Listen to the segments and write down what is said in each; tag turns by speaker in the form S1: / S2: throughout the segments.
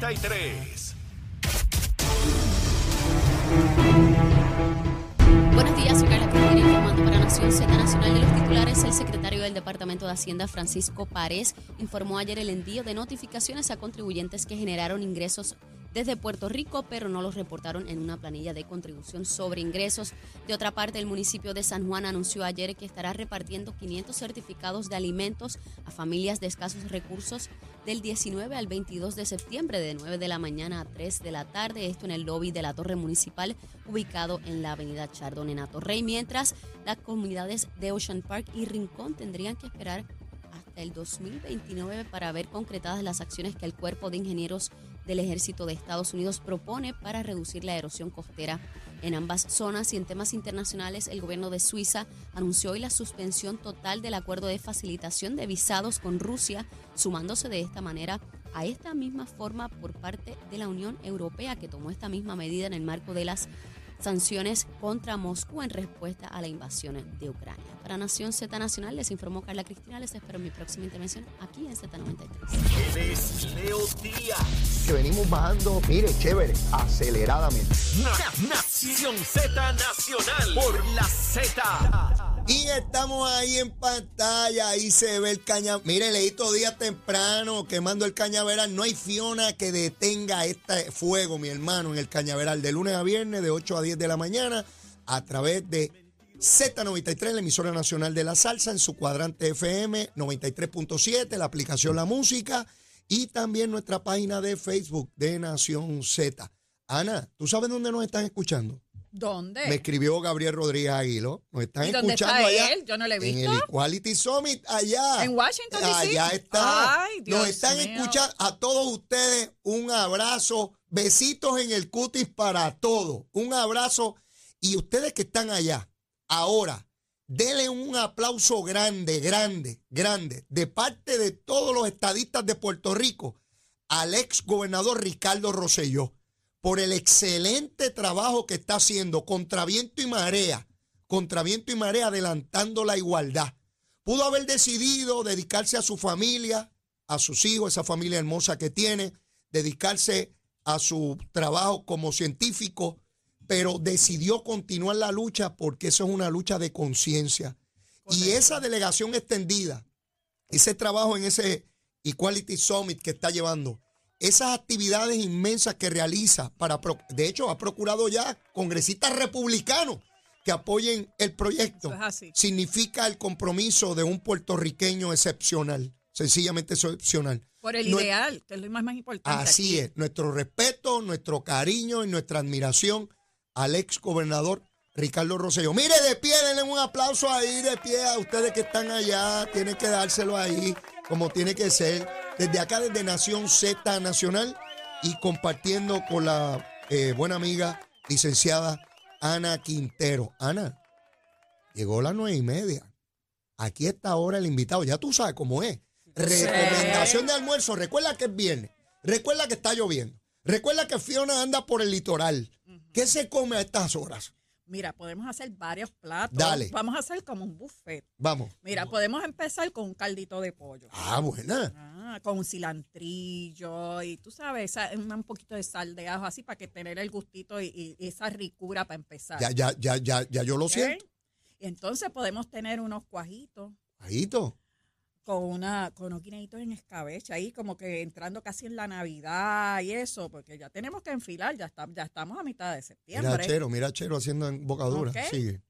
S1: Z93.
S2: Buenos días, soy Carla informando para Nación Z Nacional de los titulares. El secretario del Departamento de Hacienda, Francisco Párez, informó ayer el envío de notificaciones a contribuyentes que generaron ingresos desde Puerto Rico, pero no los reportaron en una planilla de contribución sobre ingresos. De otra parte, el municipio de San Juan anunció ayer que estará repartiendo 500 certificados de alimentos a familias de escasos recursos del 19 al 22 de septiembre, de 9 de la mañana a 3 de la tarde. Esto en el lobby de la Torre Municipal, ubicado en la avenida Chardón en Atorrey, mientras las comunidades de Ocean Park y Rincón tendrían que esperar el 2029 para ver concretadas las acciones que el Cuerpo de Ingenieros del Ejército de Estados Unidos propone para reducir la erosión costera. En ambas zonas y en temas internacionales el gobierno de Suiza anunció hoy la suspensión total del acuerdo de facilitación de visados con Rusia, sumándose de esta manera a esta misma forma por parte de la Unión Europea que tomó esta misma medida en el marco de las sanciones contra Moscú en respuesta a la invasión de Ucrania. Para Nación Z Nacional les informó Carla Cristina. Les espero en mi próxima intervención aquí en Z93.
S1: Él es Leo Díaz.
S3: que venimos bajando, mire, chévere, aceleradamente.
S1: Na- Nación Z Nacional por la Z.
S3: Y estamos ahí en pantalla, ahí se ve el cañaveral. Mire, leíto día temprano quemando el cañaveral. No hay Fiona que detenga este fuego, mi hermano, en el cañaveral de lunes a viernes de 8 a 10 de la mañana a través de Z93, la emisora nacional de la salsa, en su cuadrante FM 93.7, la aplicación La Música y también nuestra página de Facebook de Nación Z. Ana, ¿tú sabes dónde nos están escuchando?
S4: ¿Dónde?
S3: Me escribió Gabriel Rodríguez Aguilo. Nos están
S4: ¿Y dónde
S3: escuchando
S4: está
S3: allá.
S4: él? Yo no le he
S3: En
S4: visto.
S3: el Equality Summit, allá.
S4: ¿En Washington, D.C.?
S3: Allá está.
S4: Ay, Dios
S3: Nos están
S4: mío.
S3: escuchando a todos ustedes. Un abrazo. Besitos en el cutis para todos. Un abrazo. Y ustedes que están allá, ahora, denle un aplauso grande, grande, grande, de parte de todos los estadistas de Puerto Rico, al ex gobernador Ricardo Rosselló por el excelente trabajo que está haciendo contra viento y marea, contra viento y marea, adelantando la igualdad. Pudo haber decidido dedicarse a su familia, a sus hijos, esa familia hermosa que tiene, dedicarse a su trabajo como científico, pero decidió continuar la lucha porque eso es una lucha de conciencia. Y esa delegación extendida, ese trabajo en ese Equality Summit que está llevando, esas actividades inmensas que realiza para, de hecho, ha procurado ya congresistas republicanos que apoyen el proyecto.
S4: Es.
S3: Significa el compromiso de un puertorriqueño excepcional, sencillamente excepcional.
S4: Por el
S3: No-
S4: ideal, que es lo más, más importante.
S3: Así
S4: aquí.
S3: es, nuestro respeto, nuestro cariño y nuestra admiración al ex gobernador Ricardo Rosselló. Mire, de pie, denle un aplauso ahí, de pie a ustedes que están allá, tienen que dárselo ahí, como tiene que ser. Desde acá, desde Nación Z Nacional y compartiendo con la eh, buena amiga licenciada Ana Quintero. Ana, llegó las nueve y media. Aquí está ahora el invitado, ya tú sabes cómo es. Recomendación de almuerzo. Recuerda que es viernes. Recuerda que está lloviendo. Recuerda que Fiona anda por el litoral. ¿Qué se come a estas horas?
S4: Mira, podemos hacer varios platos.
S3: Dale.
S4: Vamos a hacer como un buffet.
S3: Vamos.
S4: Mira, podemos empezar con un caldito de pollo.
S3: Ah, buena.
S4: Ah, con un cilantrillo y tú sabes, un poquito de sal de ajo así para que tener el gustito y, esa ricura para empezar.
S3: Ya, ya, ya, ya, ya yo lo
S4: ¿ok?
S3: siento.
S4: Y entonces podemos tener unos cuajitos
S3: Ahito.
S4: con una con unos guineitos en escabeche ahí como que entrando casi en la Navidad y eso, porque ya tenemos que enfilar, ya está, ya estamos a mitad de
S3: Mira,
S4: septiembre.
S3: Chero, mira, Chero haciendo embocadura.
S4: Ok.
S3: Sigue.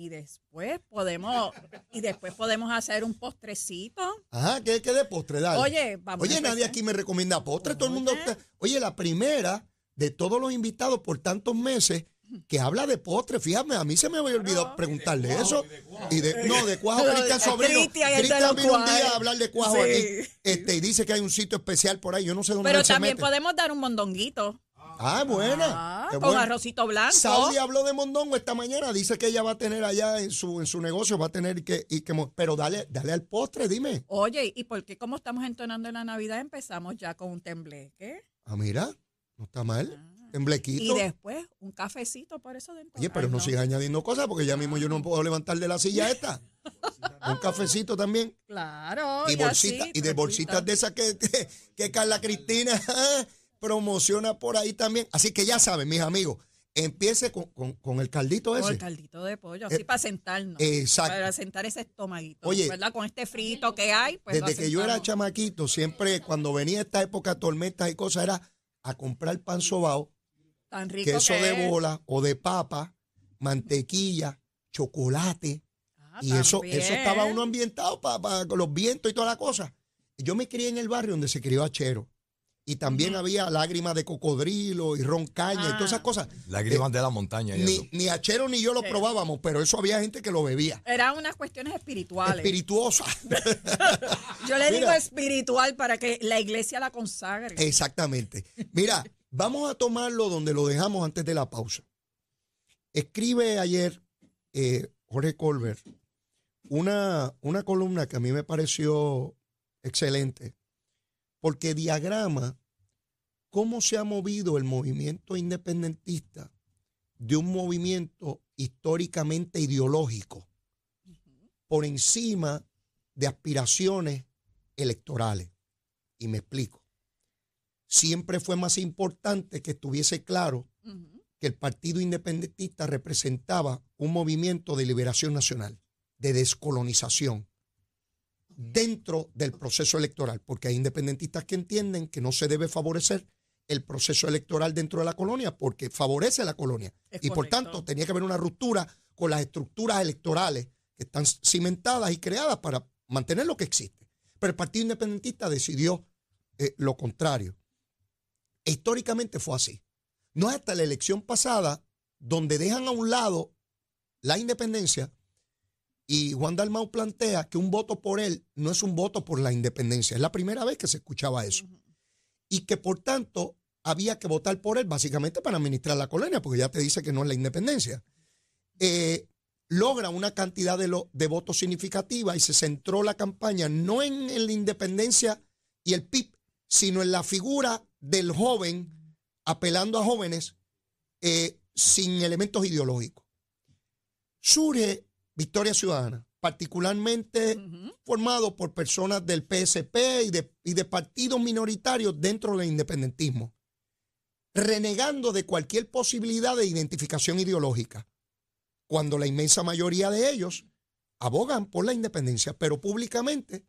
S4: Y después podemos y después podemos hacer un postrecito.
S3: Ajá, ¿qué, qué de postre? Dale.
S4: Oye, vamos a
S3: Oye, nadie aquí me recomienda postre. Todo el mundo.
S4: Oye.
S3: la primera de todos los invitados por tantos meses que habla de postre. Fíjame, a mí se me había olvidado preguntarle eso. Y de, no, de cuajo,
S4: No,
S3: Cristian
S4: de
S3: Sobrino.
S4: Cristian,
S3: vino un día a hablar de cuajo
S4: Sí.
S3: aquí. Este, y dice que hay un sitio especial por ahí. Yo no sé dónde
S4: Pero
S3: se
S4: también
S3: mete.
S4: podemos dar un mondonguito.
S3: Ah, buena.
S4: Ah, con
S3: buena.
S4: arrocito blanco.
S3: Saudi habló de Mondongo esta mañana. Dice que ella va a tener allá en su, en su negocio, va a tener que, y que. Pero dale, dale al postre, dime.
S4: Oye, ¿y por qué como estamos entonando en la Navidad empezamos ya con un tembleque?
S3: Ah, mira, no está mal.
S4: Ah. Y
S3: Temblequito.
S4: después un cafecito por eso dentro.
S3: Oye, pero no, sigas añadiendo cosas porque ya mismo yo no puedo levantar de la silla esta. Un cafecito también.
S4: Claro.
S3: Y bolsitas, y de bolsitas de esas que, que, que Carla Cristina promociona por ahí también. Así que ya saben, mis amigos, empiece con, con- con el caldito
S4: Con
S3: ese.
S4: el caldito de pollo, así
S3: Eh,
S4: para sentarnos.
S3: exacto.
S4: Para sentar ese estomaguito.
S3: Oye,
S4: ¿verdad? Con este frito que hay, pues
S3: Desde que yo era chamaquito, siempre cuando venía esta época tormentas y cosas, era a comprar pan sobao,
S4: Tan rico
S3: queso
S4: que
S3: de bola o de papa, mantequilla, chocolate.
S4: Ah,
S3: Y eso,
S4: también.
S3: eso estaba uno ambientado para los vientos y toda la cosa. Yo me crié en el barrio donde se crió Achero. Y también había lágrimas de cocodrilo y ron caña y todas esas
S4: Ah.
S3: cosas.
S5: Lágrimas de la montaña y eso.
S3: Ni, ni Achero ni yo lo
S4: Sí.
S3: probábamos, pero eso había gente que lo bebía.
S4: Eran unas cuestiones espirituales.
S3: Espirituosa.
S4: Yo le digo espiritual para que la iglesia la consagre.
S3: Exactamente. Mira, vamos a tomarlo donde lo dejamos antes de la pausa. Escribe ayer eh, Jorge Colbert una, una columna que a mí me pareció excelente, porque diagrama cómo se ha movido el movimiento independentista de un movimiento históricamente ideológico por encima de aspiraciones electorales. Y me explico. Siempre fue más importante que estuviese claro que el Partido Independentista representaba un movimiento de liberación nacional, de descolonización, dentro del proceso electoral, porque hay independentistas que entienden que no se debe favorecer el proceso electoral dentro de la colonia porque favorece a la colonia.
S4: Es
S3: y por tanto tenía que haber una ruptura con las estructuras electorales que están cimentadas y creadas para mantener lo que existe. Pero el Partido Independentista decidió eh, lo contrario. E históricamente fue así. No es hasta la elección pasada donde dejan a un lado la independencia y Juan Dalmau plantea que un voto por él no es un voto por la independencia. Es la primera vez que se escuchaba eso. Y que por tanto había que votar por él básicamente para administrar la colonia, porque ya te dice que no es la independencia. Eh, logra una cantidad de, lo- de votos significativa y se centró la campaña no en, en la independencia y el PIB, sino en la figura del joven apelando a jóvenes eh, sin elementos ideológicos. Surge Victoria Ciudadana, particularmente formado por personas del PSP y de, y de partidos minoritarios dentro del independentismo, renegando de cualquier posibilidad de identificación ideológica, cuando la inmensa mayoría de ellos abogan por la independencia, pero públicamente,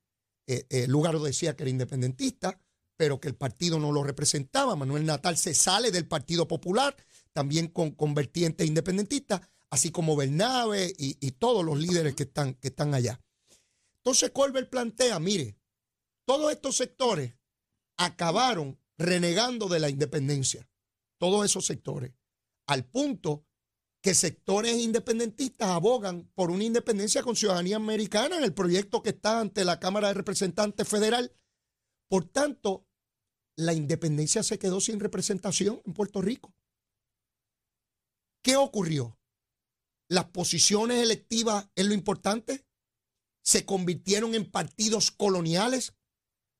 S3: eh, eh, Lugaro decía que era independentista, pero que el partido no lo representaba. Manuel Natal se sale del Partido Popular, también con, con vertiente independentista, así como Bernabe y, y todos los líderes que están, que están allá. Entonces Colbert plantea, mire, todos estos sectores acabaron renegando de la independencia, todos esos sectores, al punto que sectores independentistas abogan por una independencia con ciudadanía americana en el proyecto que está ante la Cámara de Representantes Federal. Por tanto, la independencia se quedó sin representación en Puerto Rico. ¿Qué ocurrió? Las posiciones electivas es lo importante. Se convirtieron en partidos coloniales.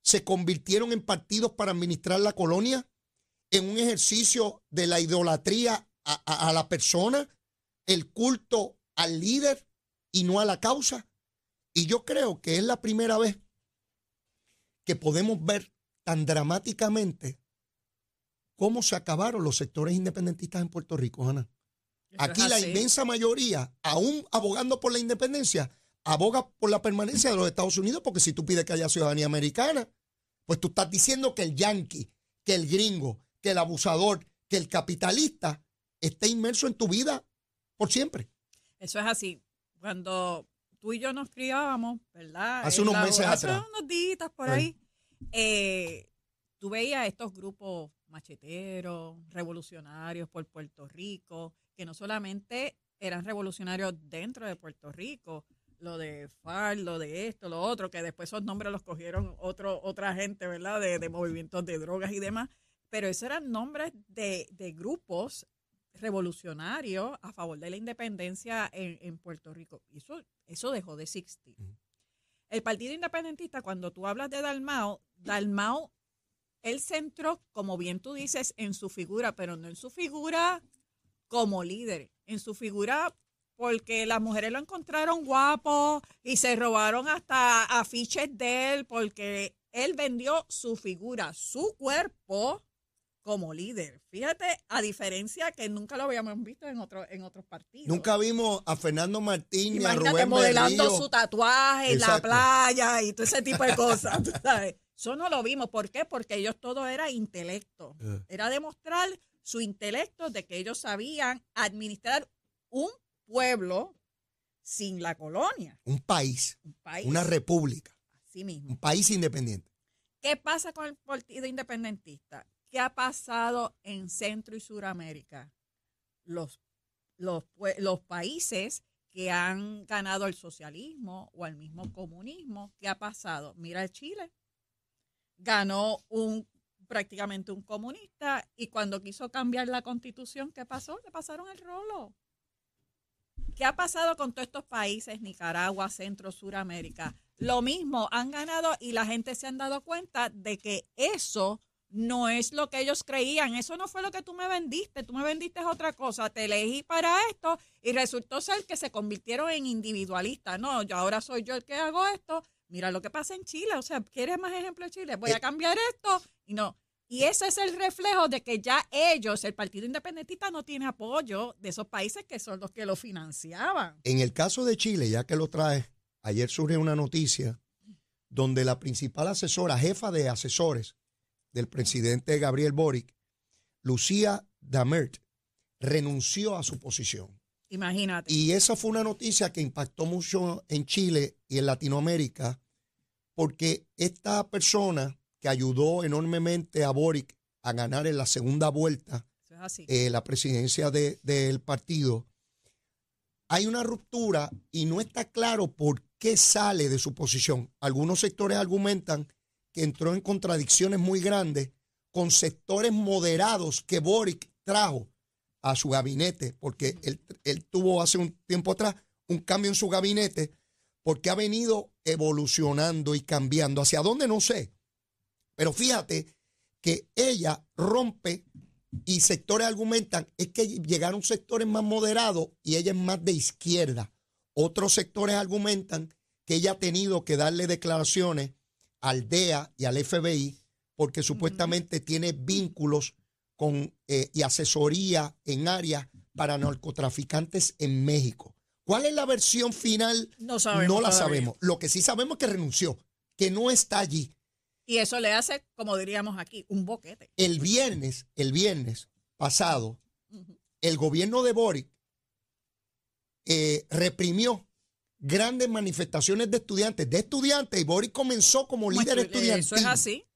S3: Se convirtieron en partidos para administrar la colonia. En un ejercicio de la idolatría a, a- la persona, el culto al líder y no a la causa. Y yo creo que es la primera vez que podemos ver tan dramáticamente cómo se acabaron los sectores independentistas en Puerto Rico, Ana.
S4: Eso
S3: Aquí la inmensa mayoría, aún abogando por la independencia, aboga por la permanencia de los Estados Unidos, porque si tú pides que haya ciudadanía americana, pues tú estás diciendo que el yanqui, que el gringo, que el abusador, que el capitalista esté inmerso en tu vida por siempre.
S4: Eso es así. Cuando tú y yo nos criábamos, ¿verdad?
S3: Hace
S4: En
S3: unos meses
S4: hace
S3: atrás.
S4: unos días por ahí. eh, tú veías estos grupos macheteros, revolucionarios por Puerto Rico, que no solamente eran revolucionarios dentro de Puerto Rico, lo de FARC, lo de esto, lo otro, que después esos nombres los cogieron otro, otra gente, ¿verdad? De, de movimientos de drogas y demás. Pero esos eran nombres de, de grupos revolucionarios a favor de la independencia en, en Puerto Rico. Y eso, eso dejó de existir. El Partido Independentista, cuando tú hablas de Dalmao, Dalmao, él centró, como bien tú dices, en su figura, pero no en su figura como líder, en su figura porque las mujeres lo encontraron guapo y se robaron hasta afiches de él porque él vendió su figura, su cuerpo como líder. Fíjate, a diferencia que nunca lo habíamos visto en, otro, en otros partidos.
S3: Nunca vimos a Fernando Martín a Rubén
S4: modelando
S3: Berrío.
S4: su tatuaje en la
S3: Exacto.
S4: playa y todo ese tipo de cosas. tú sabes. Eso no lo vimos. ¿Por qué? Porque ellos todo era intelecto.
S3: Eh.
S4: Era demostrar su intelecto de que ellos sabían administrar un pueblo sin la colonia,
S3: Un país,
S4: un país.
S3: una república,
S4: así mismo.
S3: un país independiente.
S4: ¿Qué pasa con el Partido Independentista? ¿Qué ha pasado en Centro y Suramérica? Los, los, los países que han ganado el socialismo o el mismo comunismo, ¿qué ha pasado? Mira Chile. Ganó un prácticamente un comunista y cuando quiso cambiar la constitución, ¿qué pasó? Le pasaron el rolo. ¿Qué ha pasado con todos estos países, Nicaragua, Centro, Suramérica? Lo mismo, han ganado y la gente se han dado cuenta de que eso no es lo que ellos creían, eso no fue lo que tú me vendiste, tú me vendiste otra cosa, te elegí para esto y resultó ser que se convirtieron en individualistas. No, yo ahora soy yo el que hago esto. Mira lo que pasa en Chile, o sea, ¿quieres más ejemplo de Chile? Voy a
S3: Eh.
S4: cambiar esto y no. Y ese es el reflejo de que ya ellos, el Partido Independentista, no tiene apoyo de esos países que son los que lo financiaban.
S3: En el caso de Chile, ya que lo trae, ayer surge una noticia donde la principal asesora, jefa de asesores del presidente Gabriel Boric, Lucía Damert, renunció a su posición.
S4: Imagínate.
S3: Y esa fue una noticia que impactó mucho en Chile y en Latinoamérica, porque esta persona que ayudó enormemente a Boric a ganar en la segunda vuelta
S4: Eso es así.
S3: eh, la presidencia de- del partido, hay una ruptura y no está claro por qué sale de su posición. Algunos sectores argumentan que entró en contradicciones muy grandes con sectores moderados que Boric trajo a su gabinete, porque él, él tuvo hace un tiempo atrás un cambio en su gabinete, porque ha venido evolucionando y cambiando. ¿Hacia dónde? No sé. Pero fíjate que ella rompe y sectores argumentan es que llegaron sectores más moderados y ella es más de izquierda. Otros sectores argumentan que ella ha tenido que darle declaraciones al DEA y al FBI porque supuestamente tiene vínculos con eh, y asesoría en áreas para narcotraficantes en México. ¿Cuál es la versión final?
S4: No sabemos
S3: No la
S4: todavía.
S3: sabemos. Lo que sí sabemos es que renunció, que no está allí.
S4: Y eso le hace, como diríamos aquí, un boquete.
S3: El viernes, el viernes pasado, el gobierno de Boric eh, reprimió grandes manifestaciones de estudiantes, de estudiantes, y Boric comenzó como líder
S4: Eh,
S3: estudiantil.
S4: Eso es así.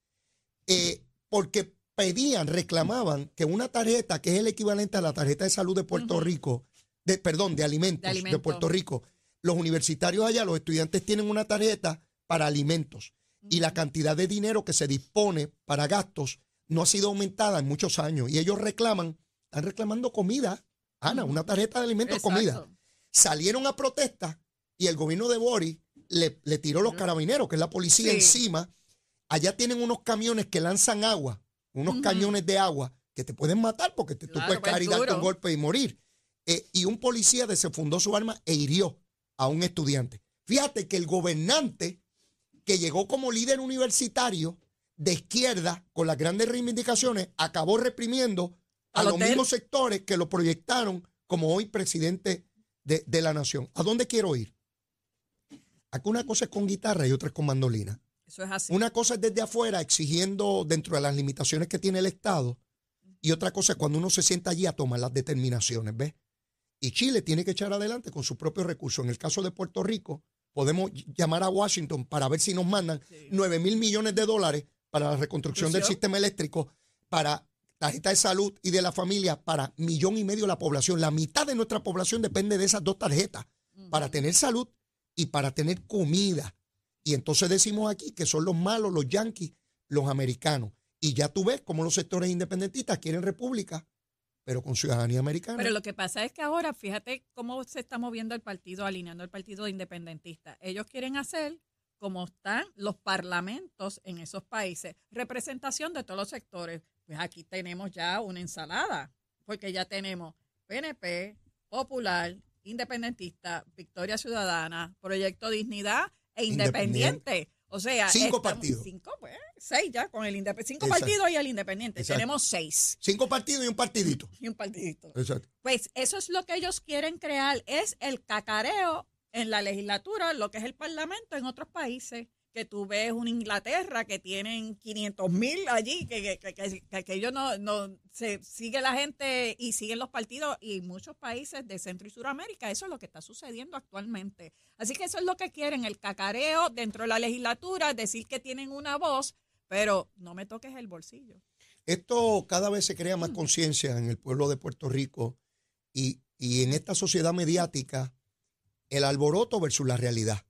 S3: eh, porque pedían, reclamaban que una tarjeta, que es el equivalente a la tarjeta de salud de Puerto Rico, de, perdón, de alimentos,
S4: De.
S3: Puerto Rico, los universitarios allá, los estudiantes tienen una tarjeta para alimentos y la cantidad de dinero que se dispone para gastos no ha sido aumentada en muchos años y ellos reclaman, están reclamando comida, Ana, una tarjeta de alimentos, comida. Salieron a protesta y el gobierno de Boris le, le tiró los carabineros, que es la policía,
S4: Sí.
S3: encima. Allá tienen unos camiones que lanzan agua, unos cañones de agua que te pueden matar porque te, tú puedes
S4: pues,
S3: caer y darte un golpe y morir. Eh, y un policía desenfundó su arma e hirió a un estudiante. Fíjate que el gobernante que llegó como líder universitario de izquierda con las grandes reivindicaciones acabó reprimiendo a los
S4: hotel.
S3: mismos sectores que lo proyectaron como hoy presidente de, de la nación. ¿A dónde quiero ir? Aquí una cosa es con guitarra y otra es con mandolina.
S4: Eso es así.
S3: Una cosa es desde afuera exigiendo dentro de las limitaciones que tiene el Estado y otra cosa es cuando uno se sienta allí a tomar las determinaciones, ¿ves? Y Chile tiene que echar adelante con sus propios recursos. En el caso de Puerto Rico, podemos llamar a Washington para ver si nos mandan 9 mil millones de dólares para la reconstrucción del sistema eléctrico, para tarjeta de salud y de la familia, para millón y medio de la población. La mitad de nuestra población depende de esas dos tarjetas, para tener salud y para tener comida. Y entonces decimos aquí que son los malos, los yanquis, los americanos. Y ya tú ves cómo los sectores independentistas quieren república, pero con ciudadanía americana.
S4: Pero lo que pasa es que ahora, fíjate cómo se está moviendo el partido, alineando el partido independentista. Ellos quieren hacer como están los parlamentos en esos países, representación de todos los sectores. Pues aquí tenemos ya una ensalada, porque ya tenemos PNP, Popular, Independentista, Victoria Ciudadana, Proyecto Dignidad e
S3: Independiente.
S4: Independiente. O sea,
S3: Cinco partidos.
S4: Cinco, pues, seis ya, con el independiente. Cinco
S3: Exacto.
S4: partidos y el independiente.
S3: Exacto.
S4: Tenemos seis
S3: Cinco partidos y un partidito.
S4: y un partidito.
S3: Exacto.
S4: Pues eso es lo que ellos quieren crear, es el cacareo en la legislatura, lo que es el parlamento en otros países. Que tú ves una Inglaterra que tienen 500 mil allí, que, que, que, que- que ellos no, no se sigue la gente y siguen los partidos y muchos países de Centro y Suramérica. Eso es lo que está sucediendo actualmente. Así que eso es lo que quieren, el cacareo dentro de la legislatura, decir que tienen una voz, pero no me toques el bolsillo.
S3: Esto cada vez se crea más conciencia en el pueblo de Puerto Rico y, y en esta sociedad mediática, el alboroto versus la realidad.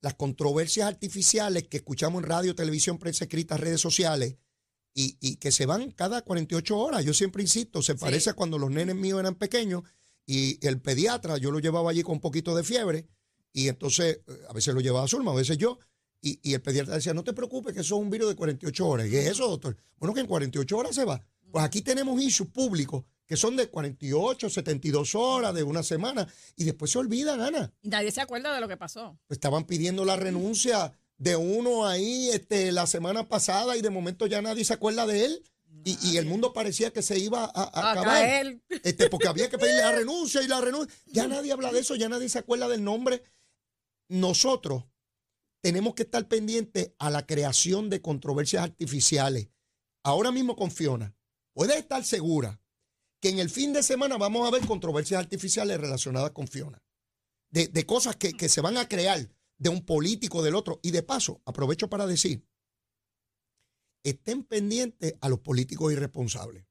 S3: Las controversias artificiales que escuchamos en radio, televisión, prensa escrita, redes sociales y, y que se van cada 48 horas. Yo siempre insisto, se parece a cuando los nenes míos eran pequeños y el pediatra, yo lo llevaba allí con un poquito de fiebre y entonces eh, a veces lo llevaba Zulma, a veces yo. Y, y el pediatra decía, no te preocupes, que eso es un virus de 48 horas. ¿Y qué es eso, doctor? Bueno, que en 48 horas se va. Pues aquí tenemos issues públicos que son de 48, 72 horas, de una semana, y después se olvidan, Ana.
S4: Nadie se acuerda de lo que pasó.
S3: Estaban pidiendo la renuncia de uno ahí este, la semana pasada y de momento ya nadie se acuerda de él. Y, y el mundo parecía que se iba A acabar.
S4: caer.
S3: Este, porque había que pedirle la renuncia y la renuncia. Ya nadie habla de eso, ya nadie se acuerda del nombre. Nosotros tenemos que estar pendientes a la creación de controversias artificiales. Ahora mismo con Fiona, puedes estar segura que en el fin de semana vamos a ver controversias artificiales relacionadas con Fiona. De, de cosas que, que se van a crear de un político, del otro. Y de paso, aprovecho para decir, estén pendientes a los políticos irresponsables.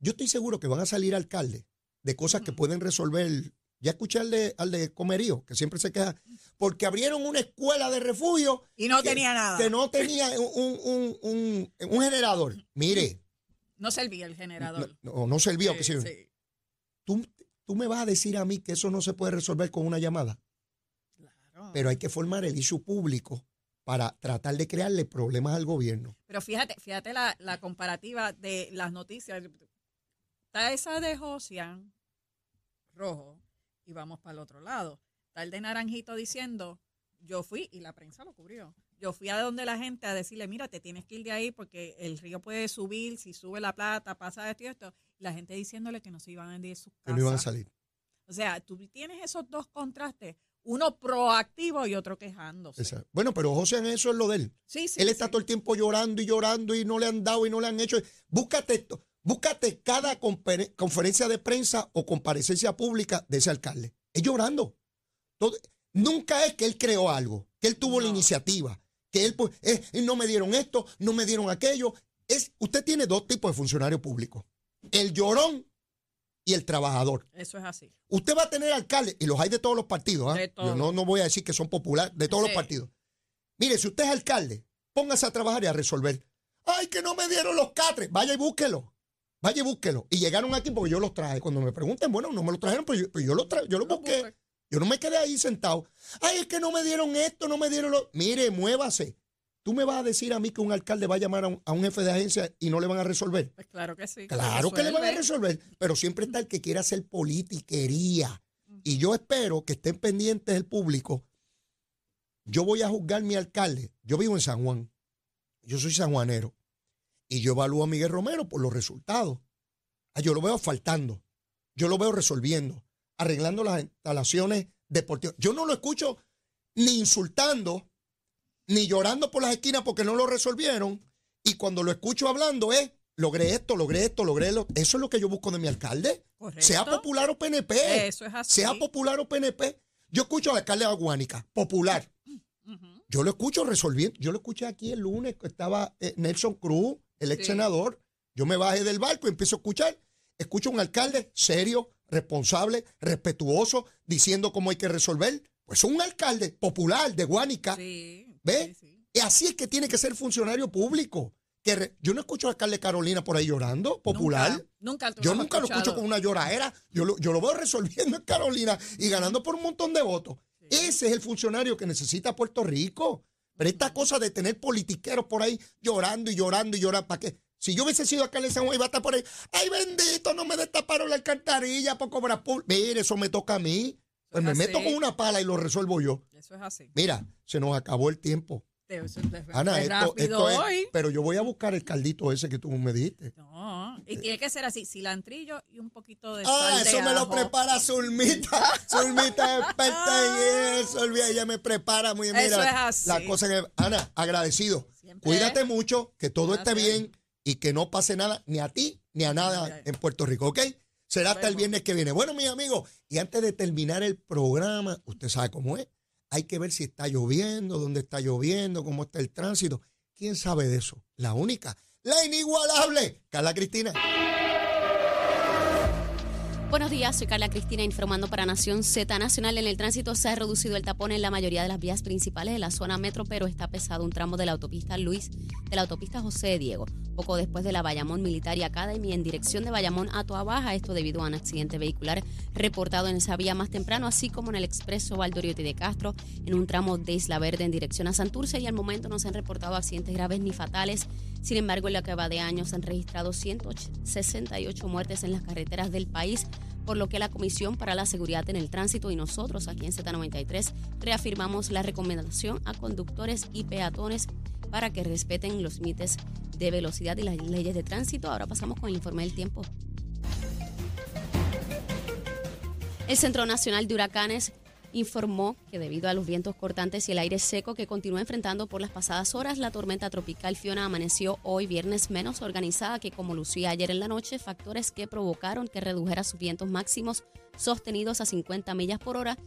S3: Yo estoy seguro que van a salir alcaldes de cosas que pueden resolver. Ya escuché al de, al de Comerío, que siempre se queja, porque abrieron una escuela de refugio
S4: Y no
S3: que-
S4: tenía nada.
S3: que no tenía un, un- un- un generador. Mire,
S4: No servía el generador.
S3: no, no servía. que
S4: sí.
S3: sí. Tú, tú me vas a decir a mí que eso no se puede resolver con una llamada,
S4: Claro.
S3: pero hay que formar el issue público para tratar de crearle problemas al gobierno.
S4: Pero fíjate, fíjate la, la comparativa de las noticias. Está esa de Josian, rojo, y vamos para el otro lado. El de Naranjito diciendo, yo fui, y la prensa lo cubrió, yo fui a donde la gente a decirle, mira, te tienes que ir de ahí porque el río puede subir, si sube la plata, pasa esto y esto. Y la gente diciéndole que no se iban a ir de sus
S3: Que
S4: casas.
S3: no iban a salir.
S4: O sea, tú tienes esos dos contrastes, uno proactivo y otro quejándose.
S3: Esa- Bueno, pero José, eso es lo de él.
S4: Sí, sí,
S3: él está
S4: sí.
S3: todo el tiempo llorando y llorando y no le han dado y no le han hecho. Búscate esto. Búscate cada conferencia de prensa o comparecencia pública de ese alcalde. Es llorando. Todo- nunca es que él creó algo, que él tuvo la iniciativa, que él pues, eh, eh, no me dieron esto, no me dieron aquello. Es, usted tiene dos tipos de funcionarios públicos. El llorón y el trabajador.
S4: Eso es así.
S3: Usted va a tener alcaldes, y los hay de todos los partidos, ¿ah?
S4: De
S3: Yo
S4: todos.
S3: no, no voy a decir que son populares, de todos los partidos. Mire, si usted es alcalde, póngase a trabajar y a resolver. Ay, que no me dieron los catres. Vaya y búsquelo. Vaya y búsquelo. Y llegaron aquí porque yo los traje. Cuando me pregunten, bueno, no me los trajeron, pues yo, pues yo los tra- yo los
S4: Lo
S3: busqué. Yo no me quedé ahí sentado. Ay, es que no me dieron esto, no me dieron lo. Mire, muévase. Tú me vas a decir a mí que un alcalde va a llamar a un, a un jefe de agencia y no le van a resolver.
S4: Pues claro que sí.
S3: Claro que le van a resolver, pero siempre está el que quiere hacer politiquería. Y yo espero que estén pendientes el público. Yo voy a juzgar mi alcalde. Yo vivo en San Juan. Yo soy sanjuanero. Y yo evalúo a Miguel Romero por los resultados. Ah, yo lo veo faltando. Yo lo veo resolviendo, arreglando las instalaciones deportivas. Yo no lo escucho ni insultando, ni llorando por las esquinas porque no lo resolvieron. Y cuando lo escucho hablando es, logré esto, logré esto, logré lo. Eso es lo que yo busco de mi alcalde.
S4: Correcto.
S3: Sea popular o PNP.
S4: Eso es así.
S3: Sea popular o PNP. Yo escucho al alcalde de Aguánica, popular. Yo lo escucho resolviendo. Yo lo escuché aquí el lunes, estaba eh, Nelson Cruz, el ex
S4: Sí.
S3: senador. Yo me bajé del barco y empiezo a escuchar. Escucho a un alcalde serio, responsable, respetuoso, diciendo cómo hay que resolver. Pues un alcalde popular de Guánica.
S4: Sí.
S3: ¿Ve?
S4: sí.
S3: Y así es que tiene que ser funcionario público. Que re- yo no escucho al alcalde Carolina por ahí llorando, popular.
S4: Nunca,
S3: Yo nunca lo escucho con una lloradera. Yo lo, yo lo veo resolviendo en Carolina y ganando por un montón de votos. Ese es el funcionario que necesita Puerto Rico. Pero esta cosa de tener politiqueros por ahí llorando y llorando y llorando, ¿para qué? Si yo hubiese sido alcalde de San Juan, iba a estar por ahí. ¡Ay, bendito! No me destaparon la alcantarilla por cobrar público. Mire, eso me toca a mí. Pues me meto con una pala y lo resuelvo yo.
S4: Eso es así.
S3: Mira, se nos acabó el tiempo.
S4: Eso es
S3: Ana, esto,
S4: rápido
S3: esto es-
S4: hoy.
S3: pero yo voy a buscar el caldito ese que tú me dijiste.
S4: No, y tiene que ser así, cilantrillo y un poquito de
S3: Ah,
S4: sal de
S3: eso me lo prepara Zulmita. Zulmita es experta en eso. olvida, Ella me prepara muy bien.
S4: Eso
S3: Mira,
S4: es así.
S3: La cosa que. Ana, agradecido.
S4: Siempre.
S3: Cuídate mucho, que todo esté bien y que no pase nada ni a ti ni a nada en Puerto Rico, ¿ok? Será hasta el viernes que viene. Bueno, mis amigos, y antes de terminar el programa, usted sabe cómo es. Hay que ver si está lloviendo, dónde está lloviendo, cómo está el tránsito. ¿Quién sabe de eso? La única, la inigualable, Carla Cristina.
S2: Buenos días, soy Carla Cristina informando para Nación Z Nacional. En el tránsito se ha reducido el tapón en la mayoría de las vías principales de la zona metro, pero está pesado un tramo de la autopista Luis, de la autopista José Diego, poco después de la Bayamón Military Academy en dirección de Bayamón a Toa Baja, esto debido a un accidente vehicular reportado en esa vía más temprano, así como en el expreso Valdoriotti de Castro, en un tramo de Isla Verde en dirección a Santurce y al momento no se han reportado accidentes graves ni fatales. Sin embargo, en lo que va de año se han registrado 168 muertes en las carreteras del país, por lo que la Comisión para la Seguridad en el Tránsito y nosotros aquí en Z93 reafirmamos la recomendación a conductores y peatones para que respeten los límites de velocidad y las leyes de tránsito. Ahora pasamos con el informe del tiempo. El Centro Nacional de Huracanes informó que debido a los vientos cortantes y el aire seco que continúa enfrentando por las pasadas horas, la tormenta tropical Fiona amaneció hoy viernes menos organizada que como lucía ayer en la noche, factores que provocaron que redujera sus vientos máximos sostenidos a 50 millas por hora.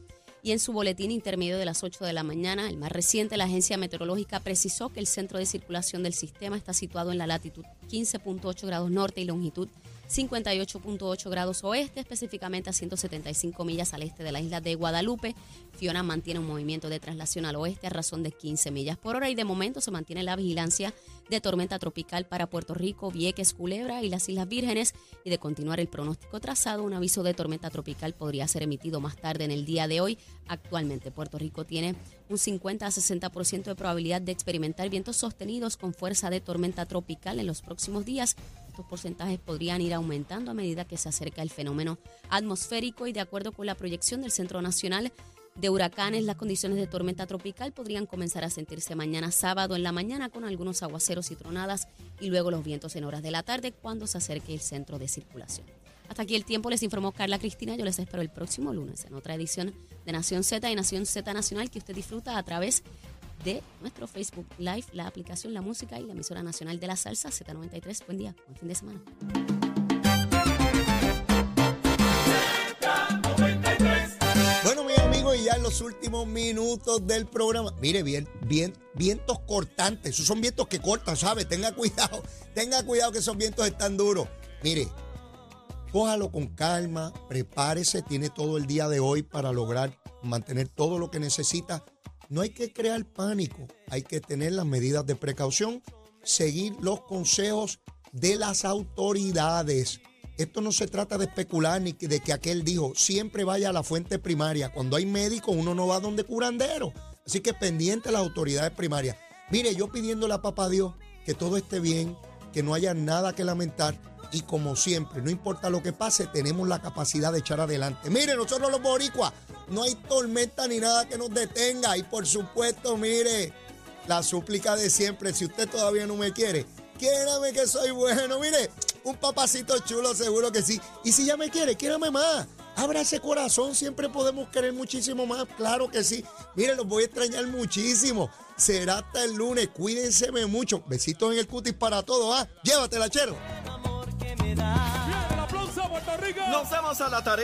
S2: Y en su boletín intermedio de las 8 de la mañana, el más reciente, la agencia meteorológica precisó que el centro de circulación del sistema está situado en la latitud 15.8 grados norte y longitud 58.8 grados oeste, específicamente a 175 millas al este de la isla de Guadalupe. Fiona mantiene un movimiento de traslación al oeste a razón de 15 millas por hora y de momento se mantiene la vigilancia de tormenta tropical para Puerto Rico, Vieques, Culebra y las Islas Vírgenes y de continuar el pronóstico trazado, un aviso de tormenta tropical podría ser emitido más tarde en el día de hoy. Actualmente Puerto Rico tiene un 50 a 60% de probabilidad de experimentar vientos sostenidos con fuerza de tormenta tropical en los próximos días. Estos porcentajes podrían ir aumentando a medida que se acerca el fenómeno atmosférico y de acuerdo con la proyección del Centro Nacional de Huracanes, las condiciones de tormenta tropical podrían comenzar a sentirse mañana sábado en la mañana con algunos aguaceros y tronadas y luego los vientos en horas de la tarde cuando se acerque el centro de circulación. Hasta aquí el tiempo, les informó Carla Cristina. Yo les espero el próximo lunes en otra edición de Nación Z y Nación Z Nacional que usted disfruta a través de nuestro Facebook Live, la aplicación La Música y la emisora nacional de la salsa Z93. Buen día, buen fin de semana.
S3: Bueno, mis amigos, y ya en los últimos minutos del programa. Mire, bien, bien, vientos cortantes. Esos son vientos que cortan, ¿sabe? Tenga cuidado, tenga cuidado que esos vientos están duros. Mire, cójalo con calma, prepárese, tiene todo el día de hoy para lograr mantener todo lo que necesita. No hay que crear pánico, hay que tener las medidas de precaución, seguir los consejos de las autoridades. Esto no se trata de especular ni de que aquel dijo, siempre vaya a la fuente primaria. Cuando hay médico, uno no va donde curandero. Así que pendiente a las autoridades primarias. Mire, yo pidiéndole a papá Dios que todo esté bien, que no haya nada que lamentar. Y como siempre, no importa lo que pase, tenemos la capacidad de echar adelante. Mire, nosotros los boricuas, no hay tormenta ni nada que nos detenga. Y por supuesto, mire, la súplica de siempre, si usted todavía no me quiere, quiérame que soy bueno. Mire, un papacito chulo, seguro que sí. Y si ya me quiere, quiérame más. Abra ese corazón, siempre podemos querer muchísimo más, claro que sí. Mire, los voy a extrañar muchísimo. Será hasta el lunes, cuídense mucho. Besitos en el cutis para todos, ¿ah? Llévatela, chero.
S1: Nos vemos a la tarea.